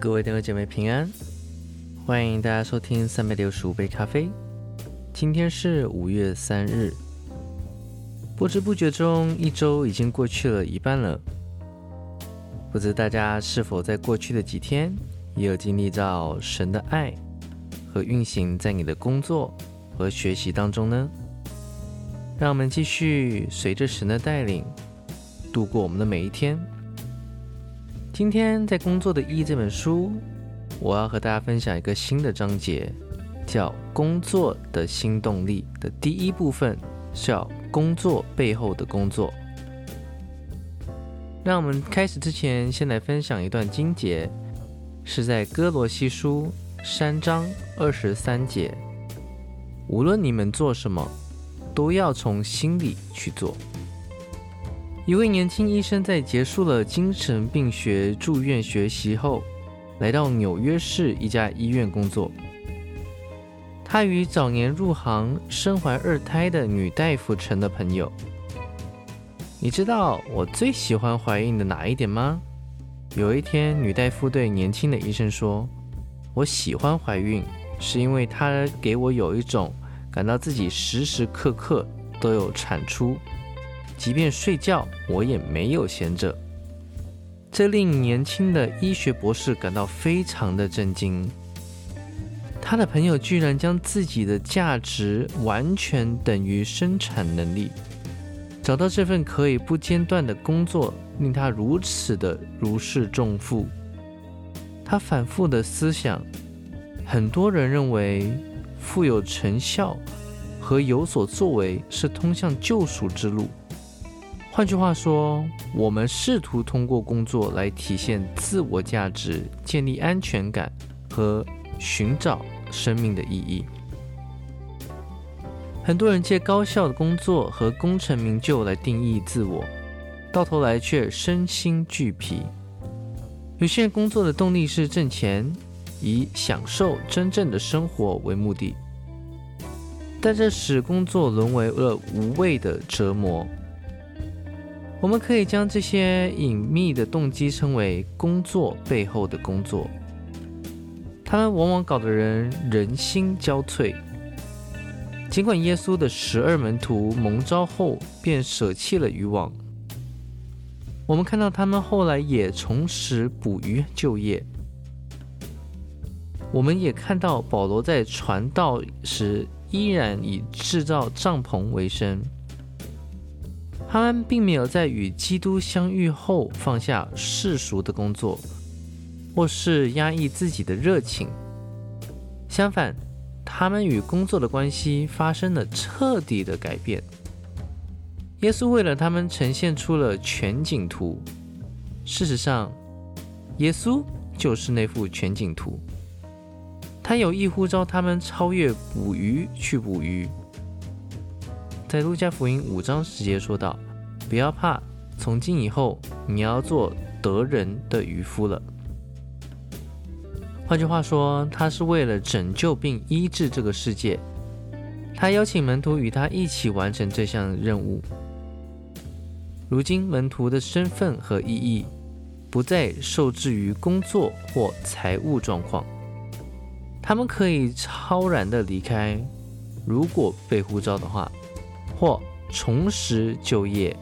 各位弟兄姐妹平安，欢迎大家收听三百六十五杯咖啡。今天是五月三日，不知不觉中一周已经过去了一半了。不知大家是否在过去的几天也有经历到神的爱和运行在你的工作和学习当中呢？让我们继续随着神的带领度过我们的每一天。今天在《工作的意义》这本书，我要和大家分享一个新的章节，叫“工作的新动力”的第一部分，叫“工作背后的工作”。让我们开始之前，先来分享一段经节，是在哥罗西书三章二十三节：“无论你们做什么，都要从心里去做。”一位年轻医生在结束了精神病学住院学习后，来到纽约市一家医院工作。他与早年入行、身怀二胎的女大夫成了朋友。你知道我最喜欢怀孕的哪一点吗？有一天，女大夫对年轻的医生说：“我喜欢怀孕，是因为它给我有一种感到自己时时刻刻都有产出。”即便睡觉，我也没有闲着。这令年轻的医学博士感到非常的震惊。他的朋友居然将自己的价值完全等于生产能力，找到这份可以不间断的工作，令他如此的如释重负。他反复的思想，很多人认为富有成效和有所作为是通向救赎之路。换句话说，我们试图通过工作来体现自我价值、建立安全感和寻找生命的意义。很多人借高效的工作和功成名就来定义自我，到头来却身心俱疲。有些人工作的动力是挣钱，以享受真正的生活为目的，但这使工作沦为了无谓的折磨。我们可以将这些隐秘的动机称为工作背后的工作。他们往往搞得人人心交瘁。尽管耶稣的十二门徒蒙召后便舍弃了渔网，我们看到他们后来也重拾捕鱼就业。我们也看到保罗在传道时依然以制造帐篷为生。他们并没有在与基督相遇后放下世俗的工作，或是压抑自己的热情。相反，他们与工作的关系发生了彻底的改变。耶稣为了他们呈现出了全景图。事实上，耶稣就是那幅全景图。他有意呼召他们超越捕鱼去捕鱼。在路加福音五章十节说道：“不要怕，从今以后你要做得人的渔夫了。”换句话说，他是为了拯救并医治这个世界。他邀请门徒与他一起完成这项任务。如今，门徒的身份和意义不再受制于工作或财务状况，他们可以超然的离开，如果被呼召的话。或重拾就业，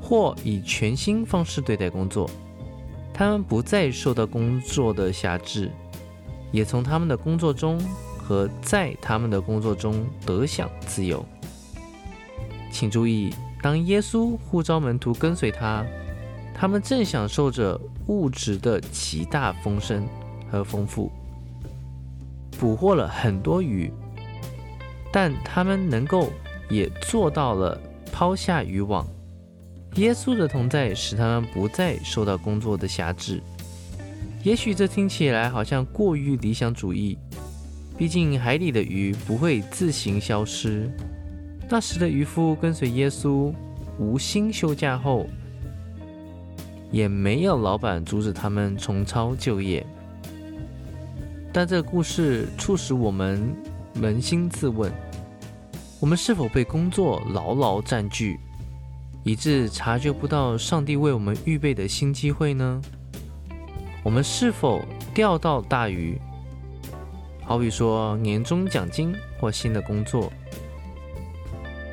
或以全新方式对待工作，他们不再受到工作的辖制，也从他们的工作中和在他们的工作中得享自由。请注意，当耶稣呼召门徒跟随他，他们正享受着物质的极大丰盛和丰富，捕获了很多鱼，但他们能够。也做到了抛下渔网。耶稣的同在使他们不再受到工作的辖制。也许这听起来好像过于理想主义，毕竟海里的鱼不会自行消失。那时的渔夫跟随耶稣无心休假后，也没有老板阻止他们重操旧业。但这个故事促使我们扪心自问。我们是否被工作牢牢占据，以致察觉不到上帝为我们预备的新机会呢？我们是否钓到大鱼？好比说年终奖金或新的工作，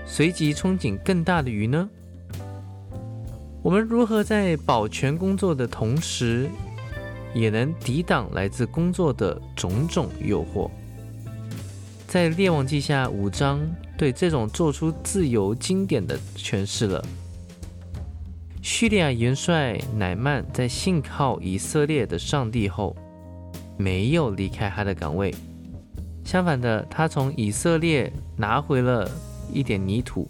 随即憧憬更大的鱼呢？我们如何在保全工作的同时，也能抵挡来自工作的种种诱惑？在《列王记下》五章对这种做出自由经典的诠释了。叙利亚元帅乃曼在信靠以色列的上帝后，没有离开他的岗位。相反的，他从以色列拿回了一点泥土。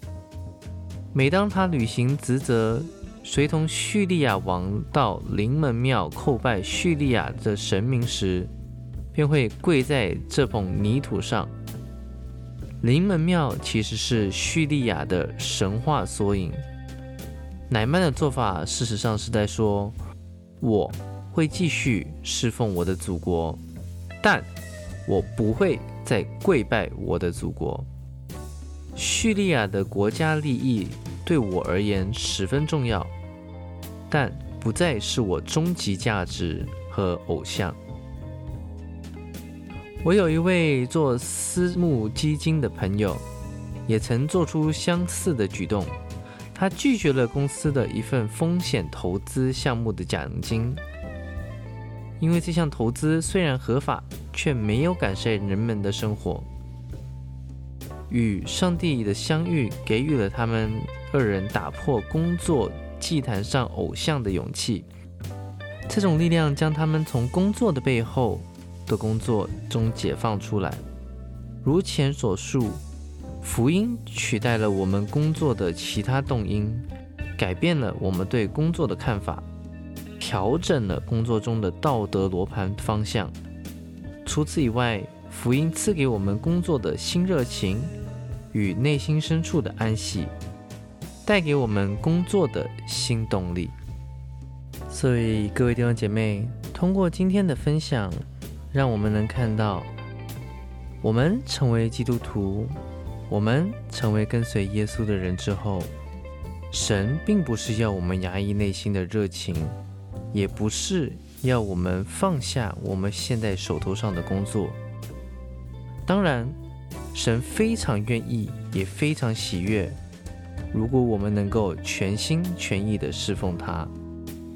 每当他履行职责，随同叙利亚王到临门庙叩拜叙利亚的神明时，便会跪在这捧泥土上。临门庙其实是叙利亚的神话缩影。乃曼的做法，事实上是在说：我会继续侍奉我的祖国，但我不会再跪拜我的祖国。叙利亚的国家利益对我而言十分重要，但不再是我终极价值和偶像。我有一位做私募基金的朋友，也曾做出相似的举动。他拒绝了公司的一份风险投资项目的奖金，因为这项投资虽然合法，却没有改善人们的生活。与上帝的相遇给予了他们二人打破工作祭坛上偶像的勇气。这种力量将他们从工作的背后的工作中解放出来。如前所述。福音取代了我们工作的其他动因，改变了我们对工作的看法，调整了工作中的道德罗盘方向。除此以外，福音赐给我们工作的新热情与内心深处的安息，带给我们工作的新动力。所以，各位弟兄姐妹，通过今天的分享，让我们能看到，我们成为基督徒。我们成为跟随耶稣的人之后，神并不是要我们压抑内心的热情，也不是要我们放下我们现在手头上的工作。当然，神非常愿意，也非常喜悦，如果我们能够全心全意的侍奉他。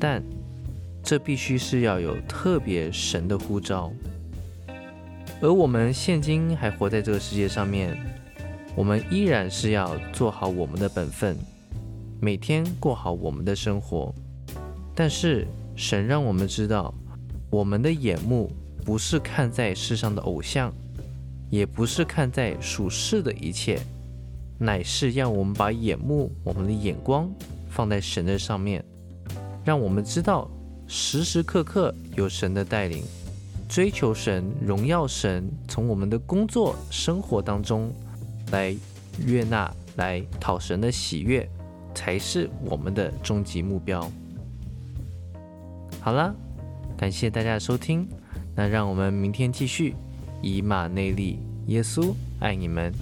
但这必须是要有特别神的呼召，而我们现今还活在这个世界上面。我们依然是要做好我们的本分，每天过好我们的生活。但是神让我们知道，我们的眼目不是看在世上的偶像，也不是看在属世的一切，乃是让我们把眼目、我们的眼光放在神的上面，让我们知道时时刻刻有神的带领，追求神、荣耀神，从我们的工作、生活当中。来悦纳，来讨神的喜悦，才是我们的终极目标。好了，感谢大家的收听，那让我们明天继续。以马内利，耶稣爱你们。